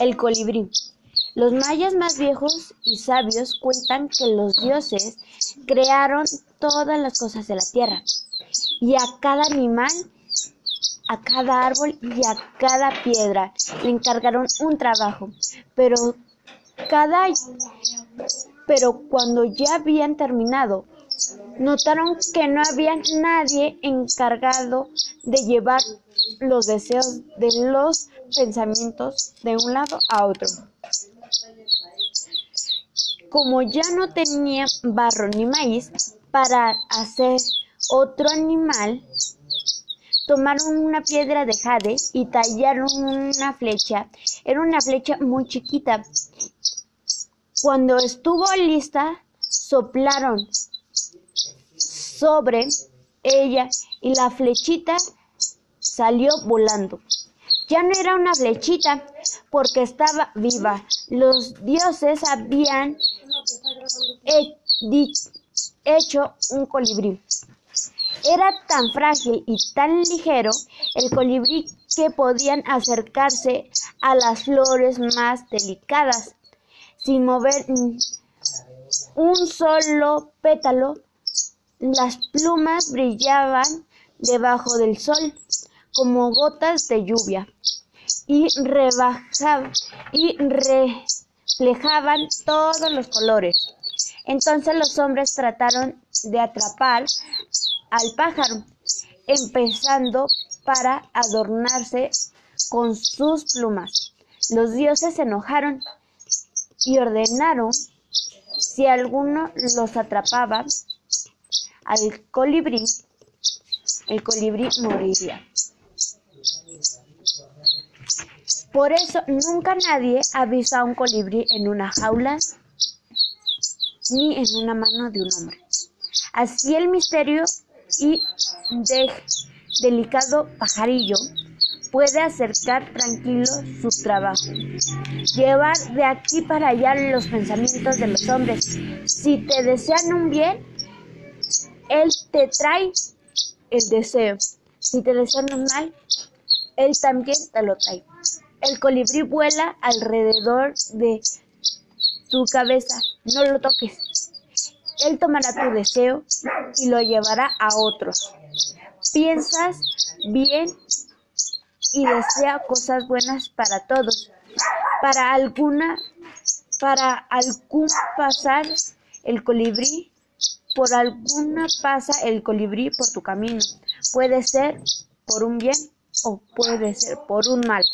El colibrí. Los mayas más viejos y sabios cuentan que los dioses crearon todas las cosas de la tierra y a cada animal, a cada árbol y a cada piedra le encargaron un trabajo, pero cada pero cuando ya habían terminado, notaron que no había nadie encargado de llevar los deseos de los pensamientos de un lado a otro. Como ya no tenía barro ni maíz para hacer otro animal, tomaron una piedra de jade y tallaron una flecha. Era una flecha muy chiquita. Cuando estuvo lista, soplaron sobre ella y la flechita salió volando. Ya no era una flechita porque estaba viva. Los dioses habían hecho un colibrí. Era tan frágil y tan ligero el colibrí que podían acercarse a las flores más delicadas sin mover un solo pétalo las plumas brillaban debajo del sol como gotas de lluvia y, y reflejaban todos los colores. Entonces los hombres trataron de atrapar al pájaro, empezando para adornarse con sus plumas. Los dioses se enojaron y ordenaron si alguno los atrapaba al colibrí, el colibrí moriría. Por eso nunca nadie ha visto a un colibrí en una jaula ni en una mano de un hombre. Así el misterio y de delicado pajarillo puede acercar tranquilo su trabajo, llevar de aquí para allá los pensamientos de los hombres. Si te desean un bien, él te trae el deseo. Si te desean un mal, Él también te lo trae. El colibrí vuela alrededor de tu cabeza. No lo toques. Él tomará tu deseo y lo llevará a otros. Piensas bien y desea cosas buenas para todos. Para alguna, para algún pasar el colibrí por alguna pasa el colibrí por tu camino. Puede ser por un bien o puede ser por un mal.